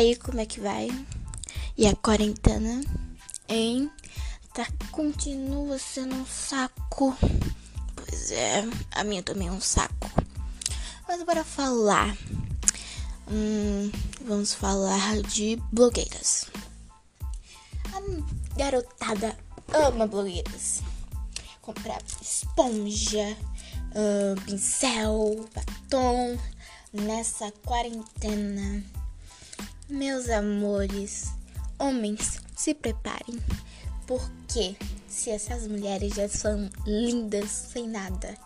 aí, como é que vai? E a quarentena, hein? Tá, continua sendo um saco. Pois é, a minha também é um saco. Mas bora falar. Hum, vamos falar de blogueiras. A garotada ama blogueiras. Comprar esponja, uh, pincel, batom nessa quarentena. Meus amores, homens, se preparem, porque se essas mulheres já são lindas sem nada,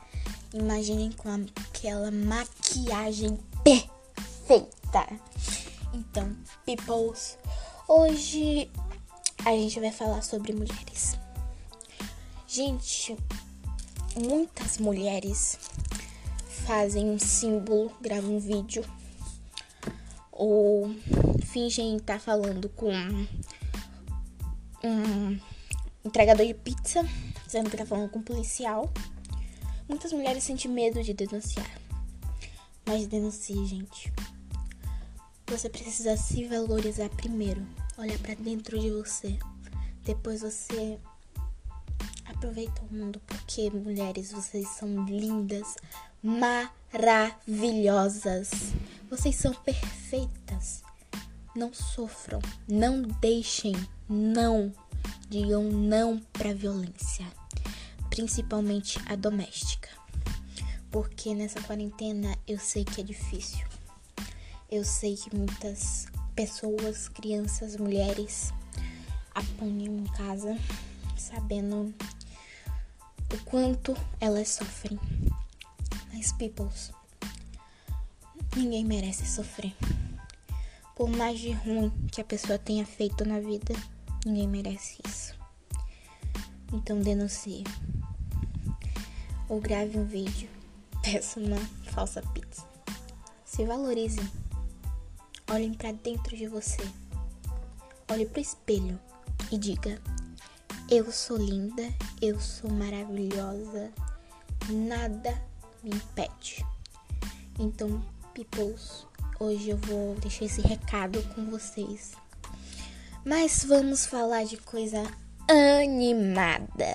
imaginem com aquela maquiagem perfeita. Então, peoples, hoje a gente vai falar sobre mulheres. Gente, muitas mulheres fazem um símbolo, gravam um vídeo ou fingem estar falando com um entregador de pizza, dizendo que tá falando com um policial. Muitas mulheres sentem medo de denunciar. Mas denuncie, gente. Você precisa se valorizar primeiro. Olhar para dentro de você. Depois você aproveita o mundo, porque mulheres, vocês são lindas, maravilhosas. Vocês são perfeitas. Não sofram, não deixem, não digam não para violência, principalmente a doméstica. Porque nessa quarentena eu sei que é difícil. Eu sei que muitas pessoas, crianças, mulheres apanham em casa sabendo o quanto elas sofrem. Mas, peoples, ninguém merece sofrer. Por mais de ruim que a pessoa tenha feito na vida, ninguém merece isso. Então denuncie. Ou grave um vídeo. Peça uma falsa pizza. Se valorizem. Olhem para dentro de você. Olhe pro espelho e diga: Eu sou linda, eu sou maravilhosa. Nada me impede. Então, peoples, hoje eu vou deixar esse recado com vocês. Mas vamos falar de coisa animada.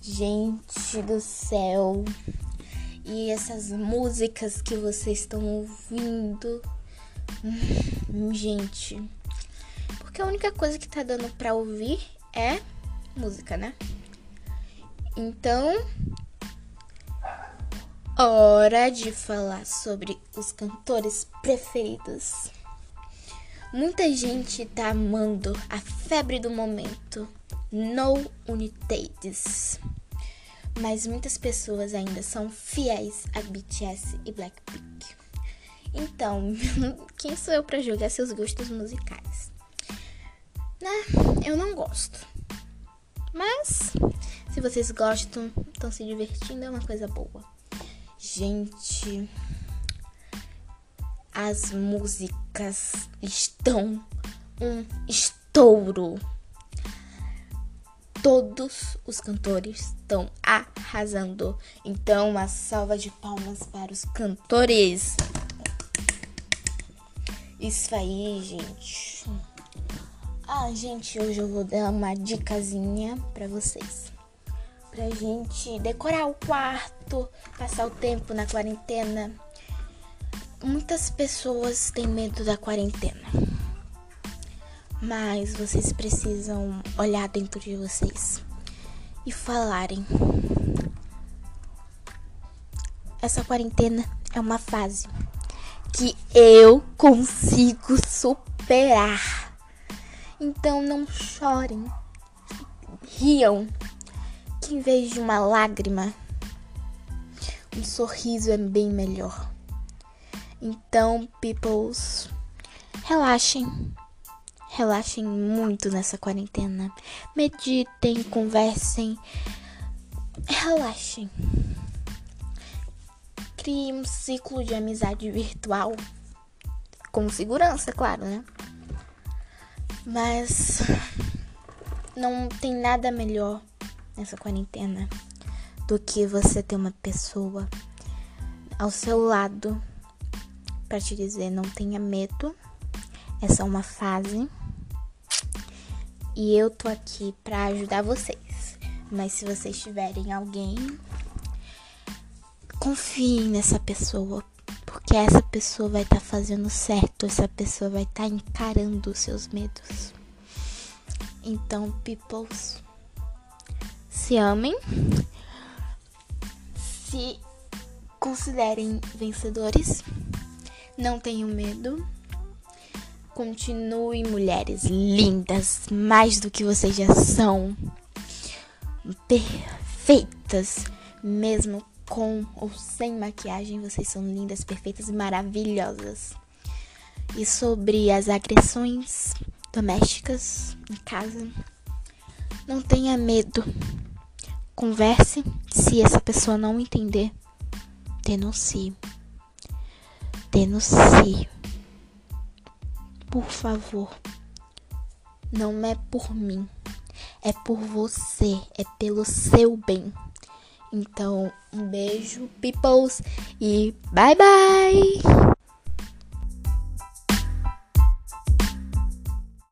Gente do céu. E essas músicas que vocês estão ouvindo. Hum, gente. Porque a única coisa que tá dando pra ouvir é música, né? Então, hora de falar sobre os cantores preferidos. Muita gente tá amando a febre do momento, No Unitates. Mas muitas pessoas ainda são fiéis a BTS e Blackpink. Então, quem sou eu para julgar seus gostos musicais? Né? Eu não gosto. Mas, se vocês gostam, estão se divertindo, é uma coisa boa. Gente, as músicas estão um estouro. Todos os cantores estão arrasando. Então, uma salva de palmas para os cantores. Isso aí, gente. Ah, gente, hoje eu vou dar uma dicasinha para vocês. Pra gente decorar o quarto, passar o tempo na quarentena. Muitas pessoas têm medo da quarentena. Mas vocês precisam olhar dentro de vocês e falarem. Essa quarentena é uma fase que eu consigo superar. Então não chorem, riam, que em vez de uma lágrima, um sorriso é bem melhor. Então, peoples, relaxem. Relaxem muito nessa quarentena. Meditem, conversem. Relaxem. Crie um ciclo de amizade virtual. Com segurança, claro, né? Mas não tem nada melhor nessa quarentena do que você ter uma pessoa ao seu lado para te dizer não tenha medo, É só uma fase. E eu tô aqui para ajudar vocês. Mas se vocês tiverem alguém, confiem nessa pessoa, porque essa pessoa vai estar tá fazendo certo, essa pessoa vai estar tá encarando os seus medos. Então, peoples, se amem, se considerem vencedores, não tenham medo. Continuem mulheres lindas, mais do que vocês já são. Perfeitas, mesmo com ou sem maquiagem, vocês são lindas, perfeitas e maravilhosas. E sobre as agressões domésticas em casa, não tenha medo. Converse, se essa pessoa não entender, denuncie. Denuncie por favor. Não é por mim, é por você, é pelo seu bem. Então, um beijo, peoples, e bye bye!